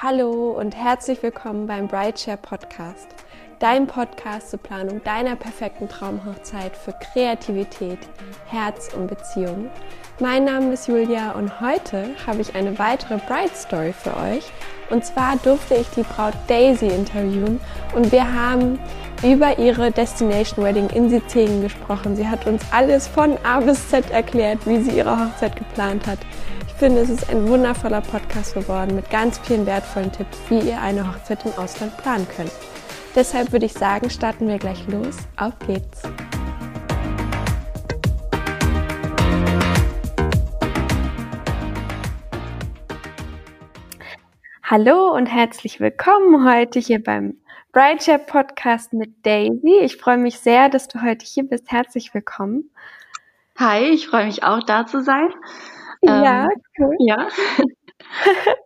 Hallo und herzlich willkommen beim Brideshare Podcast, dein Podcast zur Planung deiner perfekten Traumhochzeit für Kreativität, Herz und Beziehung. Mein Name ist Julia und heute habe ich eine weitere Bride Story für euch. Und zwar durfte ich die Braut Daisy interviewen und wir haben über ihre Destination Wedding in Sizilien gesprochen. Sie hat uns alles von A bis Z erklärt, wie sie ihre Hochzeit geplant hat finde, es ist ein wundervoller Podcast geworden mit ganz vielen wertvollen Tipps, wie ihr eine Hochzeit im Ausland planen könnt. Deshalb würde ich sagen, starten wir gleich los. Auf geht's! Hallo und herzlich willkommen heute hier beim Brideshare Podcast mit Daisy. Ich freue mich sehr, dass du heute hier bist. Herzlich willkommen. Hi, ich freue mich auch da zu sein. Ja, ähm, cool. Ja.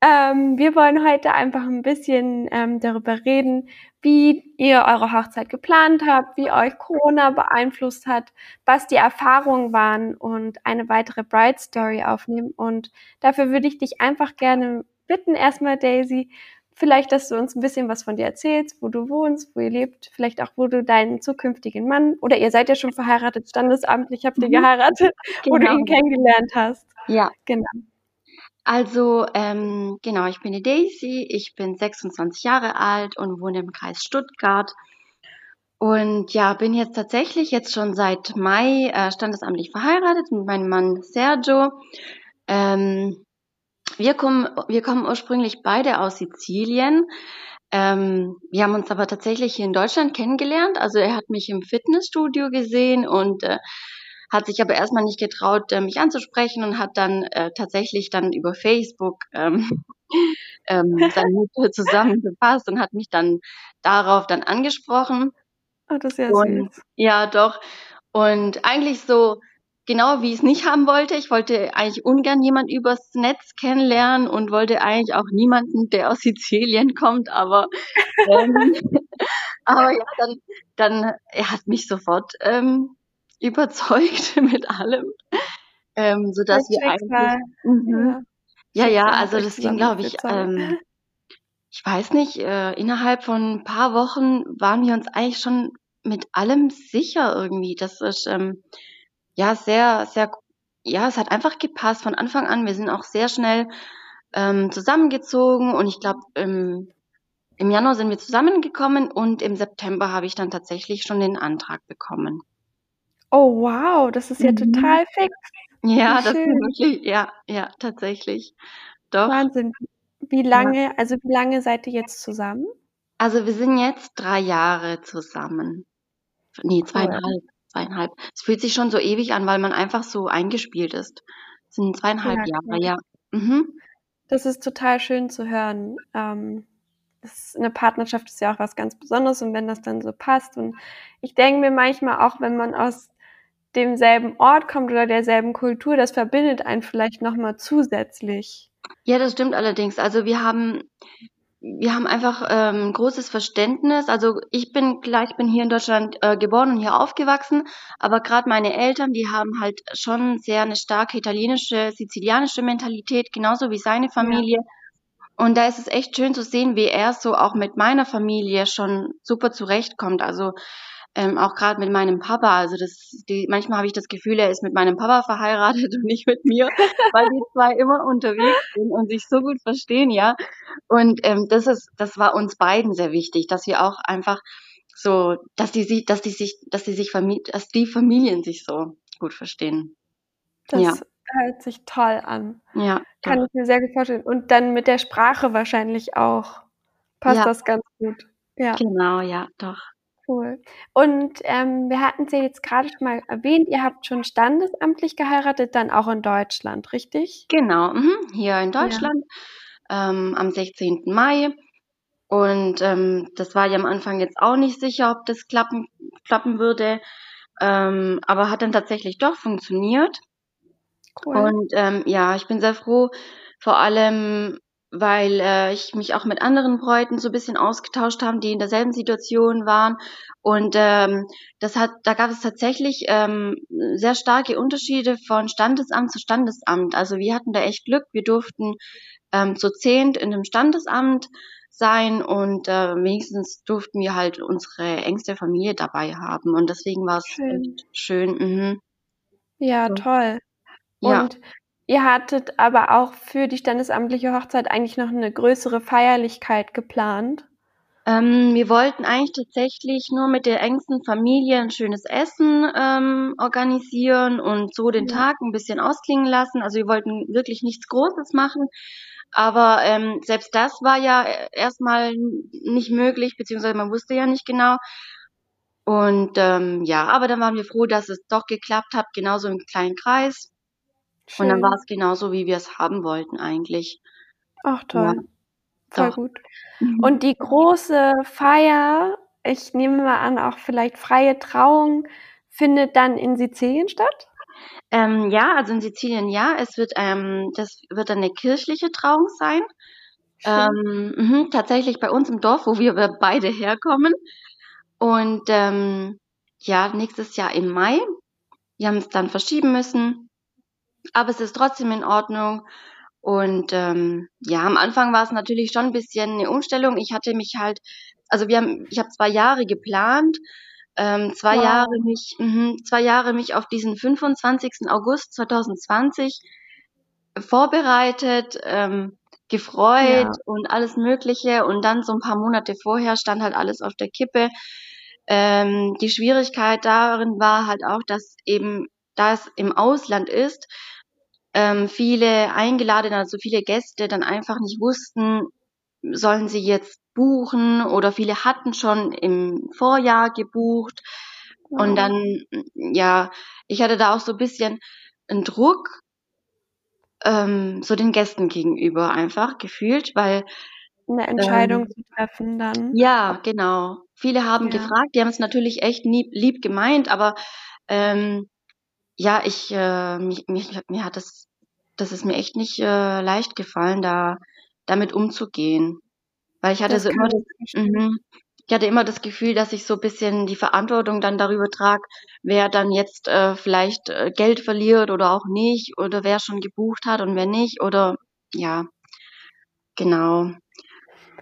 ähm, wir wollen heute einfach ein bisschen ähm, darüber reden, wie ihr eure Hochzeit geplant habt, wie euch Corona beeinflusst hat, was die Erfahrungen waren und eine weitere Bride Story aufnehmen. Und dafür würde ich dich einfach gerne bitten, erstmal Daisy, vielleicht, dass du uns ein bisschen was von dir erzählst, wo du wohnst, wo ihr lebt, vielleicht auch, wo du deinen zukünftigen Mann oder ihr seid ja schon verheiratet, standesamtlich habt ihr mhm. geheiratet, genau. wo du ihn genau. kennengelernt hast. Ja. Genau. Also, ähm, genau, ich bin die Daisy, ich bin 26 Jahre alt und wohne im Kreis Stuttgart. Und ja, bin jetzt tatsächlich jetzt schon seit Mai äh, standesamtlich verheiratet mit meinem Mann Sergio. Ähm, wir kommen, wir kommen ursprünglich beide aus Sizilien. Ähm, wir haben uns aber tatsächlich hier in Deutschland kennengelernt. Also er hat mich im Fitnessstudio gesehen und äh, hat sich aber erstmal nicht getraut, äh, mich anzusprechen und hat dann äh, tatsächlich dann über Facebook ähm, ähm, dann zusammengefasst und hat mich dann darauf dann angesprochen. Oh, das ist ja und, süß. Ja, doch. Und eigentlich so genau wie ich es nicht haben wollte. Ich wollte eigentlich ungern jemand übers Netz kennenlernen und wollte eigentlich auch niemanden, der aus Sizilien kommt, aber ähm, aber ja, dann, dann er hat mich sofort ähm, überzeugt mit allem, ähm, so dass wir eigentlich mhm. ja ja, also das ging glaube ich ähm, ich weiß nicht, äh, innerhalb von ein paar Wochen waren wir uns eigentlich schon mit allem sicher irgendwie. Das ist ähm, ja, sehr, sehr, ja, es hat einfach gepasst von Anfang an. Wir sind auch sehr schnell ähm, zusammengezogen und ich glaube, im, im Januar sind wir zusammengekommen und im September habe ich dann tatsächlich schon den Antrag bekommen. Oh wow, das ist ja mhm. total fix. Ja, das ist wirklich, ja, ja, tatsächlich. Doch. Wahnsinn. Wie lange, ja. also wie lange seid ihr jetzt zusammen? Also wir sind jetzt drei Jahre zusammen. Nee, zweieinhalb zweieinhalb. Es fühlt sich schon so ewig an, weil man einfach so eingespielt ist. Es sind zweieinhalb ja, Jahre, ja. Mhm. Das ist total schön zu hören. Ähm, ist, eine Partnerschaft ist ja auch was ganz Besonderes und wenn das dann so passt. Und ich denke mir manchmal auch, wenn man aus demselben Ort kommt oder derselben Kultur, das verbindet einen vielleicht nochmal zusätzlich. Ja, das stimmt allerdings. Also wir haben wir haben einfach ähm, großes Verständnis. Also ich bin klar, ich bin hier in Deutschland äh, geboren und hier aufgewachsen, aber gerade meine Eltern, die haben halt schon sehr eine starke italienische, sizilianische Mentalität, genauso wie seine Familie. Ja. Und da ist es echt schön zu sehen, wie er so auch mit meiner Familie schon super zurechtkommt. Also ähm, auch gerade mit meinem Papa. Also das, die, manchmal habe ich das Gefühl, er ist mit meinem Papa verheiratet und nicht mit mir, weil die zwei immer unterwegs sind und sich so gut verstehen, ja. Und ähm, das ist, das war uns beiden sehr wichtig, dass wir auch einfach so, dass die sich, dass die sich, dass die sich dass die Familien sich so gut verstehen. Das ja. hört sich toll an. Ja. Kann doch. ich mir sehr gut vorstellen. Und dann mit der Sprache wahrscheinlich auch. Passt ja. das ganz gut. Ja. Genau, ja, doch. Cool. Und ähm, wir hatten es ja jetzt gerade schon mal erwähnt, ihr habt schon standesamtlich geheiratet, dann auch in Deutschland, richtig? Genau, mhm. hier in Deutschland ja. ähm, am 16. Mai. Und ähm, das war ja am Anfang jetzt auch nicht sicher, ob das klappen, klappen würde, ähm, aber hat dann tatsächlich doch funktioniert. Cool. Und ähm, ja, ich bin sehr froh, vor allem weil äh, ich mich auch mit anderen Bräuten so ein bisschen ausgetauscht habe, die in derselben Situation waren. Und ähm, das hat, da gab es tatsächlich ähm, sehr starke Unterschiede von Standesamt zu Standesamt. Also wir hatten da echt Glück. Wir durften ähm, zu zehnt in einem Standesamt sein und äh, wenigstens durften wir halt unsere engste Familie dabei haben. Und deswegen war es schön. schön. Mhm. Ja, toll. Und ja. Ihr hattet aber auch für die standesamtliche Hochzeit eigentlich noch eine größere Feierlichkeit geplant. Ähm, wir wollten eigentlich tatsächlich nur mit der engsten Familie ein schönes Essen ähm, organisieren und so den ja. Tag ein bisschen ausklingen lassen. Also wir wollten wirklich nichts Großes machen. Aber ähm, selbst das war ja erstmal nicht möglich, beziehungsweise man wusste ja nicht genau. Und ähm, ja, aber dann waren wir froh, dass es doch geklappt hat, genauso im kleinen Kreis. Schön. Und dann war es genauso, wie wir es haben wollten eigentlich. Ach toll. Ja. Voll Doch. gut. Mhm. Und die große Feier, ich nehme mal an, auch vielleicht freie Trauung, findet dann in Sizilien statt? Ähm, ja, also in Sizilien ja. Es wird, ähm, das wird dann eine kirchliche Trauung sein. Ähm, mh, tatsächlich bei uns im Dorf, wo wir beide herkommen. Und ähm, ja, nächstes Jahr im Mai. Wir haben es dann verschieben müssen aber es ist trotzdem in Ordnung. Und ähm, ja, am Anfang war es natürlich schon ein bisschen eine Umstellung. Ich hatte mich halt, also wir haben, ich habe zwei Jahre geplant, ähm, zwei wow. Jahre mich, mh, zwei Jahre mich auf diesen 25. August 2020 vorbereitet, ähm, gefreut ja. und alles Mögliche. Und dann so ein paar Monate vorher stand halt alles auf der Kippe. Ähm, die Schwierigkeit darin war halt auch, dass eben, da es im Ausland ist, ähm, viele Eingeladene, also viele Gäste dann einfach nicht wussten, sollen sie jetzt buchen oder viele hatten schon im Vorjahr gebucht. Ja. Und dann, ja, ich hatte da auch so ein bisschen einen Druck, ähm, so den Gästen gegenüber einfach gefühlt, weil eine Entscheidung ähm, zu treffen dann. Ja, genau. Viele haben ja. gefragt, die haben es natürlich echt lieb, lieb gemeint, aber ähm, ja, ich, äh, mich, mich, mir hat das, das ist mir echt nicht äh, leicht gefallen, da damit umzugehen. Weil ich hatte das so immer das, mhm, ich hatte immer das Gefühl, dass ich so ein bisschen die Verantwortung dann darüber trage, wer dann jetzt äh, vielleicht äh, Geld verliert oder auch nicht, oder wer schon gebucht hat und wer nicht, oder ja, genau.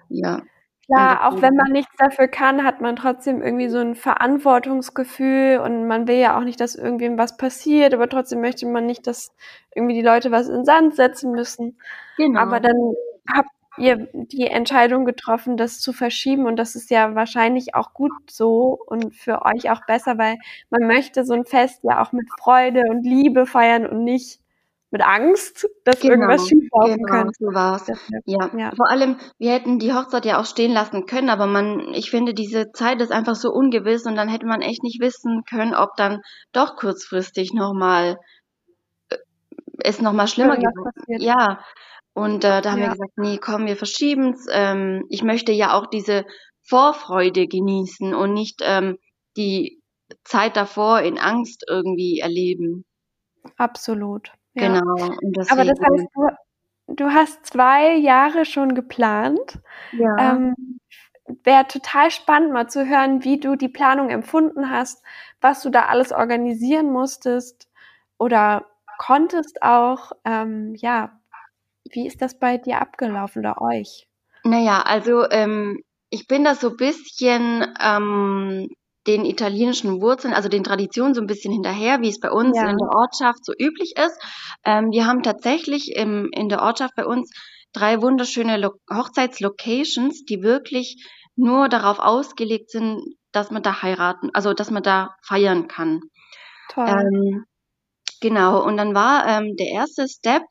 Ja. Klar, auch wenn man nichts dafür kann, hat man trotzdem irgendwie so ein Verantwortungsgefühl und man will ja auch nicht, dass irgendwem was passiert, aber trotzdem möchte man nicht, dass irgendwie die Leute was in den Sand setzen müssen. Genau. Aber dann habt ihr die Entscheidung getroffen, das zu verschieben und das ist ja wahrscheinlich auch gut so und für euch auch besser, weil man möchte so ein Fest ja auch mit Freude und Liebe feiern und nicht mit Angst, dass genau, irgendwas schieflaufen genau, kann. So war's. Ja. ja. Vor allem, wir hätten die Hochzeit ja auch stehen lassen können, aber man, ich finde, diese Zeit ist einfach so ungewiss und dann hätte man echt nicht wissen können, ob dann doch kurzfristig nochmal äh, es nochmal schlimmer gibt. Ja. Und äh, da haben ja. wir gesagt, nee, komm, wir verschieben's. Ähm, ich möchte ja auch diese Vorfreude genießen und nicht ähm, die Zeit davor in Angst irgendwie erleben. Absolut. Ja. Genau. Aber das heißt, du, du hast zwei Jahre schon geplant. Ja. Ähm, Wäre total spannend, mal zu hören, wie du die Planung empfunden hast, was du da alles organisieren musstest oder konntest auch. Ähm, ja, wie ist das bei dir abgelaufen oder euch? Naja, also ähm, ich bin da so ein bisschen ähm, den italienischen Wurzeln, also den Traditionen so ein bisschen hinterher, wie es bei uns ja. in der Ortschaft so üblich ist. Ähm, wir haben tatsächlich im, in der Ortschaft bei uns drei wunderschöne Lo Hochzeitslocations, die wirklich nur darauf ausgelegt sind, dass man da heiraten, also dass man da feiern kann. Toll. Ähm, genau, und dann war ähm, der erste Step,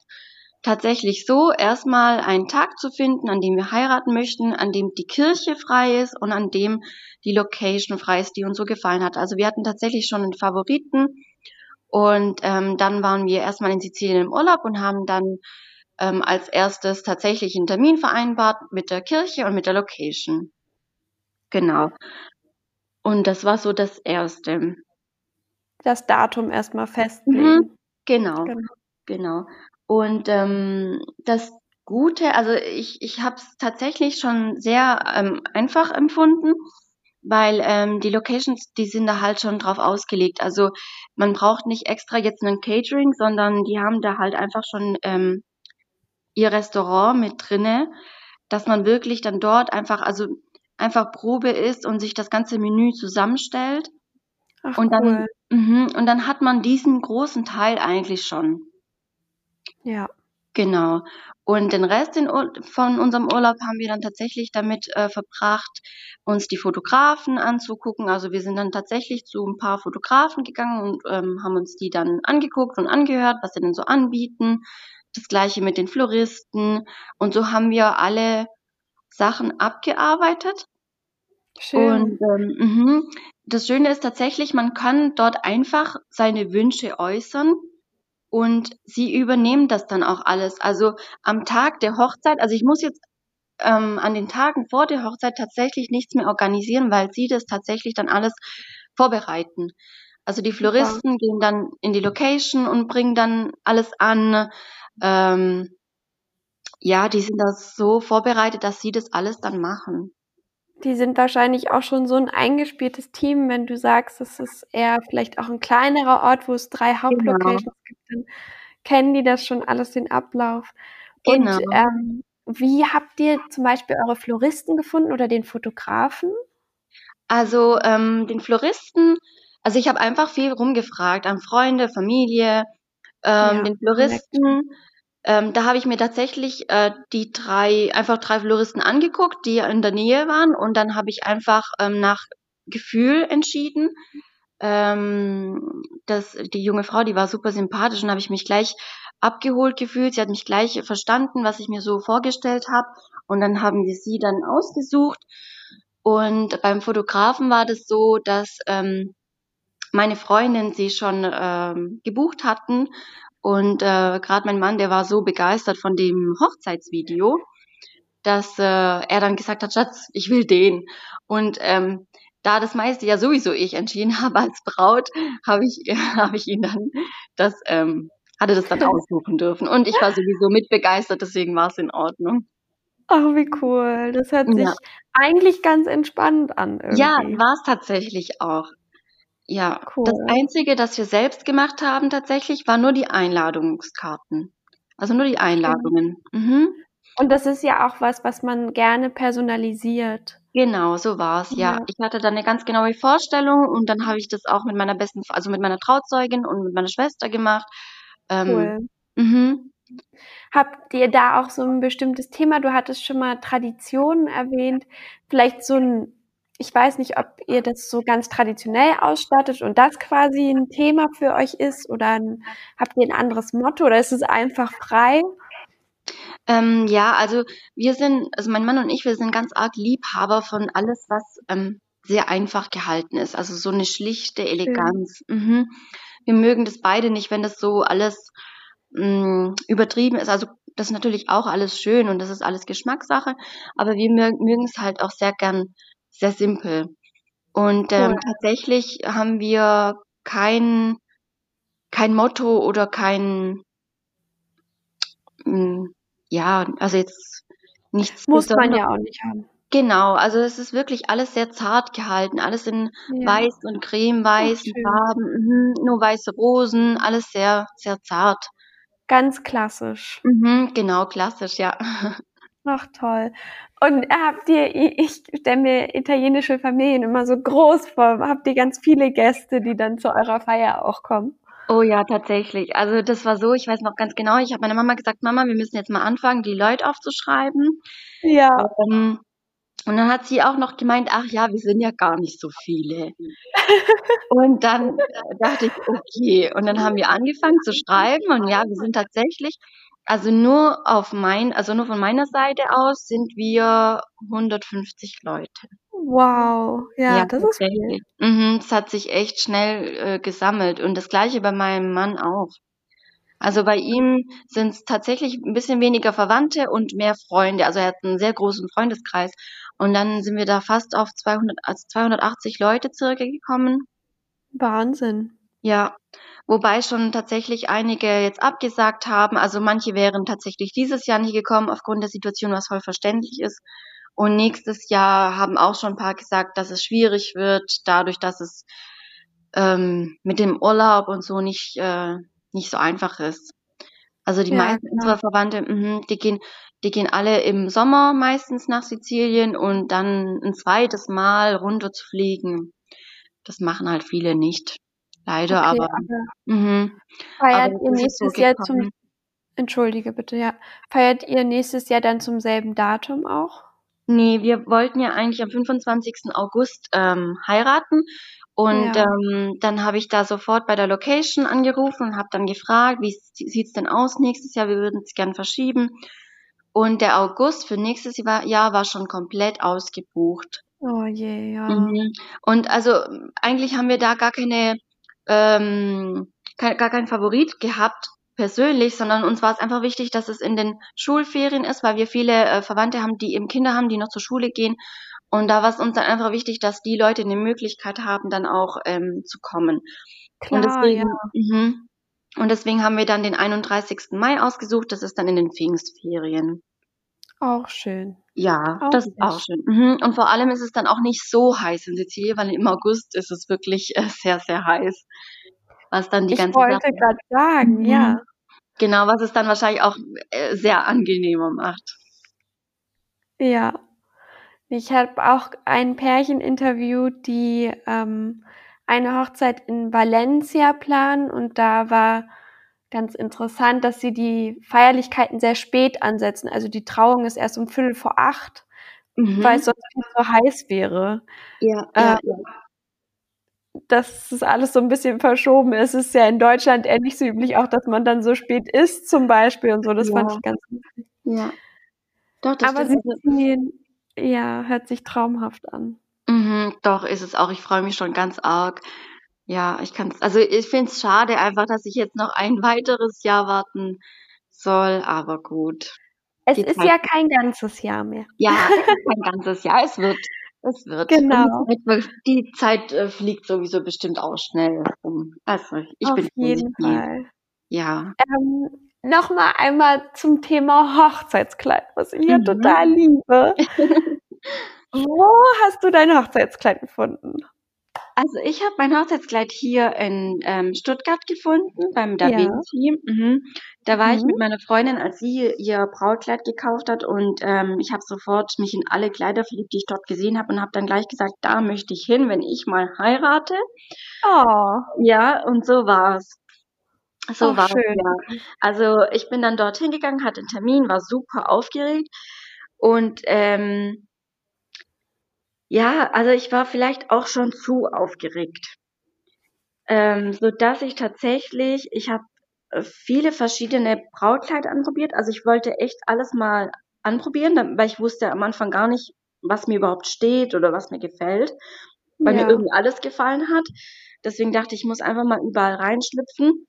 tatsächlich so, erstmal einen Tag zu finden, an dem wir heiraten möchten, an dem die Kirche frei ist und an dem die Location frei ist, die uns so gefallen hat. Also wir hatten tatsächlich schon einen Favoriten und ähm, dann waren wir erstmal in Sizilien im Urlaub und haben dann ähm, als erstes tatsächlich einen Termin vereinbart mit der Kirche und mit der Location. Genau. Und das war so das Erste. Das Datum erstmal festlegen. Mhm, genau, genau. Genau. Und ähm, das Gute, also ich, ich habe es tatsächlich schon sehr ähm, einfach empfunden, weil ähm, die Locations, die sind da halt schon drauf ausgelegt. Also man braucht nicht extra jetzt einen Catering, sondern die haben da halt einfach schon ähm, ihr Restaurant mit drinne, dass man wirklich dann dort einfach, also einfach Probe ist und sich das ganze Menü zusammenstellt. Ach, und dann, cool. mhm, und dann hat man diesen großen Teil eigentlich schon. Ja. Genau. Und den Rest in, von unserem Urlaub haben wir dann tatsächlich damit äh, verbracht, uns die Fotografen anzugucken. Also wir sind dann tatsächlich zu ein paar Fotografen gegangen und ähm, haben uns die dann angeguckt und angehört, was sie denn so anbieten. Das gleiche mit den Floristen. Und so haben wir alle Sachen abgearbeitet. Schön. Und ähm, mhm. das Schöne ist tatsächlich, man kann dort einfach seine Wünsche äußern und sie übernehmen das dann auch alles. Also am Tag der Hochzeit, also ich muss jetzt ähm, an den Tagen vor der Hochzeit tatsächlich nichts mehr organisieren, weil sie das tatsächlich dann alles vorbereiten. Also die Floristen Super. gehen dann in die Location und bringen dann alles an. Ähm, ja, die sind da so vorbereitet, dass sie das alles dann machen. Die sind wahrscheinlich auch schon so ein eingespieltes Team, wenn du sagst, es ist eher vielleicht auch ein kleinerer Ort, wo es drei Genau. Hauptlocations gibt, dann kennen die das schon alles, den Ablauf. Genau. Und ähm, wie habt ihr zum Beispiel eure Floristen gefunden oder den Fotografen? Also ähm, den Floristen, also ich habe einfach viel rumgefragt an Freunde, Familie, ähm, Ja, den Floristen. Ähm, da habe ich mir tatsächlich äh, die drei, einfach drei Floristen angeguckt, die in der Nähe waren und dann habe ich einfach ähm, nach Gefühl entschieden. Ähm, das, die junge Frau, die war super sympathisch und habe ich mich gleich abgeholt gefühlt. Sie hat mich gleich verstanden, was ich mir so vorgestellt habe. Und dann haben wir sie dann ausgesucht. Und beim Fotografen war das so, dass ähm, meine Freundin sie schon ähm, gebucht hatten. Und äh, gerade mein Mann, der war so begeistert von dem Hochzeitsvideo, dass äh, er dann gesagt hat, Schatz, ich will den. Und ähm, da das meiste ja sowieso ich entschieden habe als Braut, habe ich, habe ich ihn dann das, ähm, hatte das dann aussuchen dürfen. Und ich war sowieso mitbegeistert, deswegen war es in Ordnung. Ach, wie cool. Das hört sich Ja. eigentlich ganz entspannt an Ja, irgendwie. war es tatsächlich auch. Ja, Cool. das Einzige, das wir selbst gemacht haben tatsächlich, war nur die Einladungskarten. Also nur die Einladungen. Mhm. Und das ist ja auch was, was man gerne personalisiert. Genau, so war's. Ja, Ja. ich hatte dann eine ganz genaue Vorstellung und dann habe ich das auch mit meiner besten, also mit meiner Trauzeugin und mit meiner Schwester gemacht. Ähm, Cool. mhm. Habt ihr da auch so ein bestimmtes Thema? Du hattest schon mal Traditionen erwähnt. Vielleicht so ein, ich weiß nicht, ob ihr das so ganz traditionell ausstattet und das quasi ein Thema für euch ist oder ein, habt ihr ein anderes Motto oder ist es einfach frei? Ähm, ja, also wir sind, also mein Mann und ich, wir sind ganz arg Liebhaber von alles, was ähm, sehr einfach gehalten ist. Also so eine schlichte Eleganz. Mhm. Wir mögen das beide nicht, wenn das so alles mh, übertrieben ist. Also das ist natürlich auch alles schön und das ist alles Geschmackssache, aber wir mö- mögen es halt auch sehr gern sehr simpel. Und ähm, Cool. tatsächlich haben wir kein, kein Motto oder kein, mh, ja, also jetzt nichts Muss man Besonderes. ja auch nicht haben. Genau, also es ist wirklich alles sehr zart gehalten, alles in Ja. weiß und cremeweißen schön. Farben, mhm, nur weiße Rosen, alles sehr, sehr zart. Ganz klassisch. Mhm, genau, klassisch, ja. Ach toll. Und habt ihr, ich stelle mir italienische Familien immer so groß vor, habt ihr ganz viele Gäste, die dann zu eurer Feier auch kommen? Oh ja, tatsächlich. Also das war so, ich weiß noch ganz genau, ich habe meiner Mama gesagt, Mama, wir müssen jetzt mal anfangen, die Leute aufzuschreiben. Ja. Ähm, und dann hat sie auch noch gemeint, ach ja, wir sind ja gar nicht so viele. Und dann dachte ich, okay. Und dann haben wir angefangen zu schreiben und ja, wir sind tatsächlich, also nur auf mein, also nur von meiner Seite aus sind wir 150 Leute. Wow. Ja, Ja, das ist viel. Mhm, es hat sich echt schnell äh, gesammelt und das gleiche bei meinem Mann auch. Also bei ihm sind es tatsächlich ein bisschen weniger Verwandte und mehr Freunde. Also er hat einen sehr großen Freundeskreis. Und dann sind wir da fast auf 200, also 280 Leute circa gekommen. Wahnsinn. Ja, wobei schon tatsächlich einige jetzt abgesagt haben. Also manche wären tatsächlich dieses Jahr nicht gekommen aufgrund der Situation, was voll verständlich ist. Und nächstes Jahr haben auch schon ein paar gesagt, dass es schwierig wird, dadurch, dass es ähm, mit dem Urlaub und so nicht, äh, nicht so einfach ist. Also die Ja, meisten klar. unserer Verwandte, mhm, die gehen, die gehen alle im Sommer meistens nach Sizilien und dann ein zweites Mal runter zu fliegen. Das machen halt viele nicht. Leider, Okay, aber, aber mhm, feiert aber ihr es nächstes Jahr zum, entschuldige bitte, ja, feiert ihr nächstes Jahr dann zum selben Datum auch? Nee, wir wollten ja eigentlich am 25. August ähm, heiraten und Ja. ähm, dann habe ich da sofort bei der Location angerufen und habe dann gefragt, wie sieht's denn aus nächstes Jahr? Wir würden es gern verschieben. Und der August für nächstes Jahr Jahr war schon komplett ausgebucht. Oh je, ja. Mhm. Und also eigentlich haben wir da gar keine, ähm, kein, gar keinen Favorit gehabt persönlich, sondern uns war es einfach wichtig, dass es in den Schulferien ist, weil wir viele äh, Verwandte haben, die eben Kinder haben, die noch zur Schule gehen. Und da war es uns dann einfach wichtig, dass die Leute eine Möglichkeit haben, dann auch ähm, zu kommen. Und Klar, deswegen, ja. mhm. und deswegen haben wir dann den 31. Mai ausgesucht. Das ist dann in den Pfingstferien. Auch schön. Ja, Auch das ist auch schön. Mhm. Und vor allem ist es dann auch nicht so heiß in Sizilien, weil im August ist es wirklich äh, sehr, sehr heiß. Was dann die Ich ganze wollte gerade sagen, ja. mhm. genau, was es dann wahrscheinlich auch äh, sehr angenehmer macht. Ja. Ich habe auch ein Pärchen interviewt, die ähm, eine Hochzeit in Valencia planen und da war ganz interessant, dass sie die Feierlichkeiten sehr spät ansetzen. Also die Trauung ist erst um Viertel vor acht, weil es Mhm. sonst zu heiß wäre. Ja, Ähm, ja, ja. dass das alles so ein bisschen verschoben ist. Es ist ja in Deutschland eher nicht so üblich, auch dass man dann so spät isst zum Beispiel und so. Das fand Ja, ich ganz lustig. ja. Doch, das Aber stimmt. Sizilien, ja, hört sich traumhaft an. mhm, doch, ist es auch. Ich freue mich schon ganz arg. Ja, ich kann's, also ich finde es schade einfach, dass ich jetzt noch ein weiteres Jahr warten soll, aber gut. Es Die ist Zeit, ja kein ganzes Jahr mehr. ja, kein ganzes Jahr, es wird, es wird. Genau, die Zeit, äh, fliegt sowieso bestimmt auch schnell um. Also ich auf bin jeden. Fall. Ja. Ähm, Nochmal einmal zum Thema Hochzeitskleid, was ich ja Mhm. total liebe. Wo hast du dein Hochzeitskleid gefunden? Also ich habe mein Hochzeitskleid hier in ähm, Stuttgart gefunden, beim Da Ja. Vinci. Mhm. Da war ich mit Mhm. meiner Freundin, als sie ihr Brautkleid gekauft hat und ähm, ich habe sofort mich in alle Kleider verliebt, die ich dort gesehen habe und habe dann gleich gesagt, da möchte ich hin, wenn ich mal heirate. Oh, Ja, und so war's. So auch war's, schön. ja. Also ich bin dann dorthin gegangen, hatte einen Termin, war super aufgeregt und ähm, ja, also ich war vielleicht auch schon zu aufgeregt. Ähm, so dass ich tatsächlich, ich habe äh, viele verschiedene Brautkleider anprobiert. Also ich wollte echt alles mal anprobieren, weil ich wusste am Anfang gar nicht, was mir überhaupt steht oder was mir gefällt, weil mir Ja, irgendwie alles gefallen hat. Deswegen dachte ich, ich muss einfach mal überall reinschlüpfen.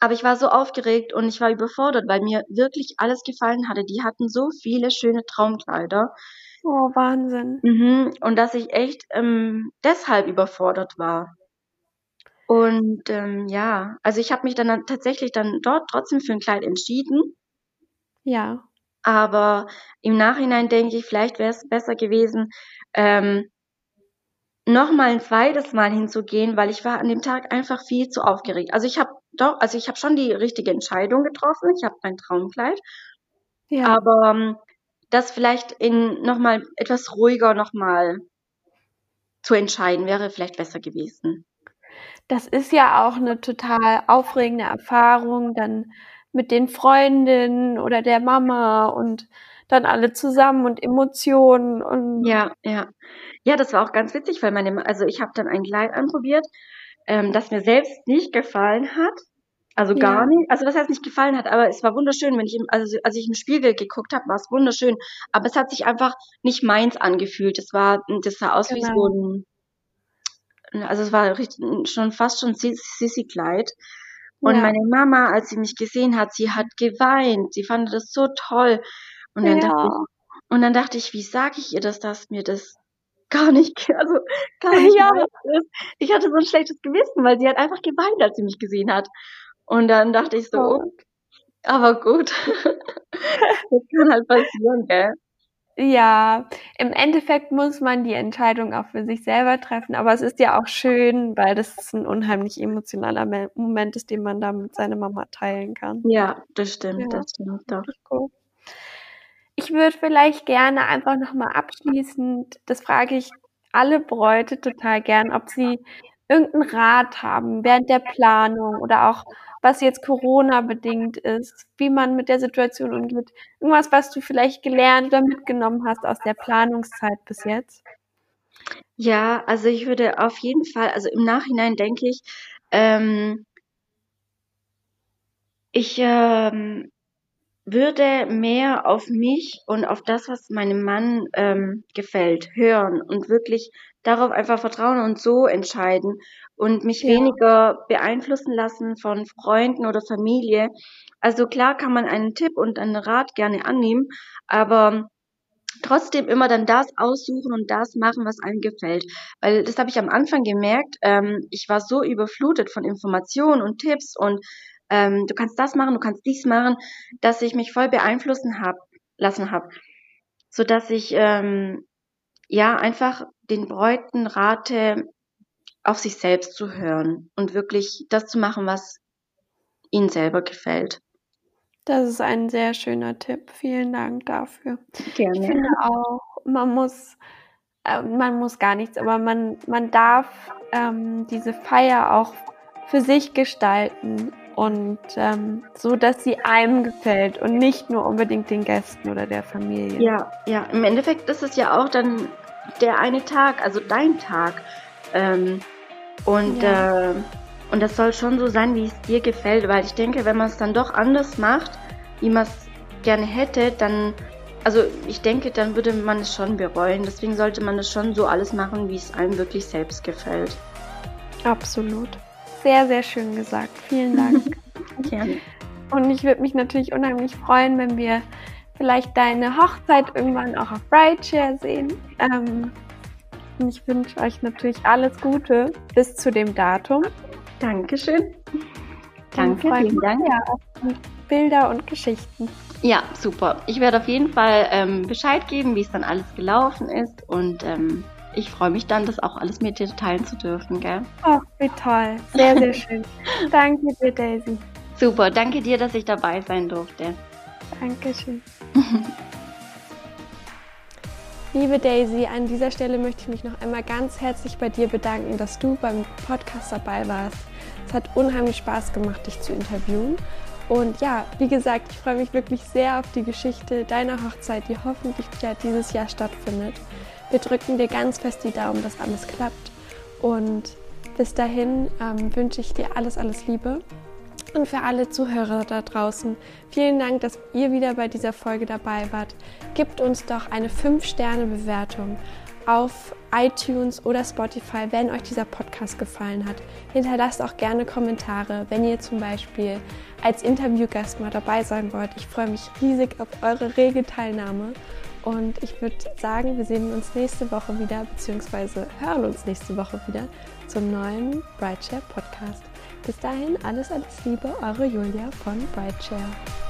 Aber ich war so aufgeregt und ich war überfordert, weil mir wirklich alles gefallen hatte. Die hatten so viele schöne Traumkleider. Oh, Wahnsinn. Mhm. Und dass ich echt ähm, deshalb überfordert war. Und ähm, ja, also ich habe mich dann tatsächlich dann dort trotzdem für ein Kleid entschieden. Ja, Aber im Nachhinein denke ich, vielleicht wäre es besser gewesen, ähm, noch mal ein zweites Mal hinzugehen, weil ich war an dem Tag einfach viel zu aufgeregt. Also ich habe doch, also ich habe schon die richtige Entscheidung getroffen. Ich habe mein Traumkleid, ja. aber ähm, das vielleicht in noch mal etwas ruhiger noch mal zu entscheiden wäre vielleicht besser gewesen. Das ist ja auch eine total aufregende Erfahrung, dann mit den Freundinnen oder der Mama und dann alle zusammen und Emotionen und Ja, ja. Ja, das war auch ganz witzig, weil meine, also ich habe dann ein Kleid anprobiert, ähm, das mir selbst nicht gefallen hat. Also gar ja, nicht. Also was heißt nicht gefallen hat, aber es war wunderschön, wenn ich im, also als ich im Spiegel geguckt habe, war es wunderschön. Aber es hat sich einfach nicht meins angefühlt. Es war, das sah aus wie so genau. ein, also es war richtig, schon fast schon Sissy-Kleid. Und Ja, meine Mama, als sie mich gesehen hat, sie hat geweint. Sie fand das so toll. Und dann dachte ich, ja, und dann dachte ich, wie sage ich ihr das, dass mir das gar nicht, also gar nicht ja. ist. Ich hatte so ein schlechtes Gewissen, weil sie hat einfach geweint, als sie mich gesehen hat. Und dann dachte ich so, oh. aber gut, das kann halt passieren, gell? Ja, im Endeffekt muss man die Entscheidung auch für sich selber treffen, aber es ist ja auch schön, weil das ein unheimlich emotionaler Moment ist, den man da mit seiner Mama teilen kann. Ja, das stimmt, ja. das stimmt doch. Cool. Ich würde vielleicht gerne einfach nochmal abschließend, das frage ich alle Bräute total gern, ob sie irgendeinen Rat haben während der Planung oder auch was jetzt Corona bedingt ist, wie man mit der Situation umgeht. Irgendwas, was du vielleicht gelernt oder mitgenommen hast aus der Planungszeit bis jetzt? Ja, also ich würde auf jeden Fall, also im Nachhinein denke ich, ähm, ich ähm, würde mehr auf mich und auf das, was meinem Mann ähm, gefällt, hören und wirklich darauf einfach vertrauen und so entscheiden und mich ja. weniger beeinflussen lassen von Freunden oder Familie. Also klar kann man einen Tipp und einen Rat gerne annehmen, aber trotzdem immer dann das aussuchen und das machen, was einem gefällt. Weil das habe ich am Anfang gemerkt. Ähm, ich war so überflutet von Informationen und Tipps und ähm, du kannst das machen, du kannst dies machen, dass ich mich voll beeinflussen hab, lassen habe, so dass ich ähm, ja einfach den Bräuten rate, auf sich selbst zu hören und wirklich das zu machen, was ihnen selber gefällt. Das ist ein sehr schöner Tipp. Vielen Dank dafür. Gerne. Ich finde auch, man muss, äh, man muss gar nichts, aber man, man darf ähm, diese Feier auch für sich gestalten und ähm, so, dass sie einem gefällt und nicht nur unbedingt den Gästen oder der Familie. Ja, ja. Im Endeffekt ist es ja auch dann der eine Tag, also dein Tag. Ähm, und ja. äh, und das soll schon so sein, wie es dir gefällt, weil ich denke, wenn man es dann doch anders macht, wie man es gerne hätte, dann, also ich denke, dann würde man es schon bereuen. Deswegen sollte man es schon so alles machen, wie es einem wirklich selbst gefällt. Absolut sehr, sehr schön gesagt. Vielen Dank. Gerne. Und ich würde mich natürlich unheimlich freuen, wenn wir vielleicht deine Hochzeit irgendwann auch auf Brideshare sehen. Ähm, und ich wünsche euch natürlich alles Gute bis zu dem Datum. Dankeschön. Danke, vielen Dank. Ja, Bilder und Geschichten. Ja, super. Ich werde auf jeden Fall ähm, Bescheid geben, wie es dann alles gelaufen ist und ähm, ich freue mich dann, das auch alles mit dir teilen zu dürfen, gell? Oh, wie toll. Sehr, sehr schön. danke dir, Daisy. Super, danke dir, dass ich dabei sein durfte. Dankeschön. Liebe Daisy, an dieser Stelle möchte ich mich noch einmal ganz herzlich bei dir bedanken, dass du beim Podcast dabei warst. Es hat unheimlich Spaß gemacht, dich zu interviewen. Und ja, wie gesagt, ich freue mich wirklich sehr auf die Geschichte deiner Hochzeit, die hoffentlich ja dieses Jahr stattfindet. Wir drücken dir ganz fest die Daumen, dass alles klappt. Und bis dahin ähm, wünsche ich dir alles, alles Liebe. Und für alle Zuhörer da draußen, vielen Dank, dass ihr wieder bei dieser Folge dabei wart. Gebt uns doch eine 5-Sterne-Bewertung auf iTunes oder Spotify, wenn euch dieser Podcast gefallen hat. Hinterlasst auch gerne Kommentare, wenn ihr zum Beispiel als Interviewgast mal dabei sein wollt. Ich freue mich riesig auf eure rege Teilnahme. Und ich würde sagen, wir sehen uns nächste Woche wieder, beziehungsweise hören uns nächste Woche wieder zum neuen Brightshare Podcast. Bis dahin, alles, alles Liebe, eure Julia von Brightshare.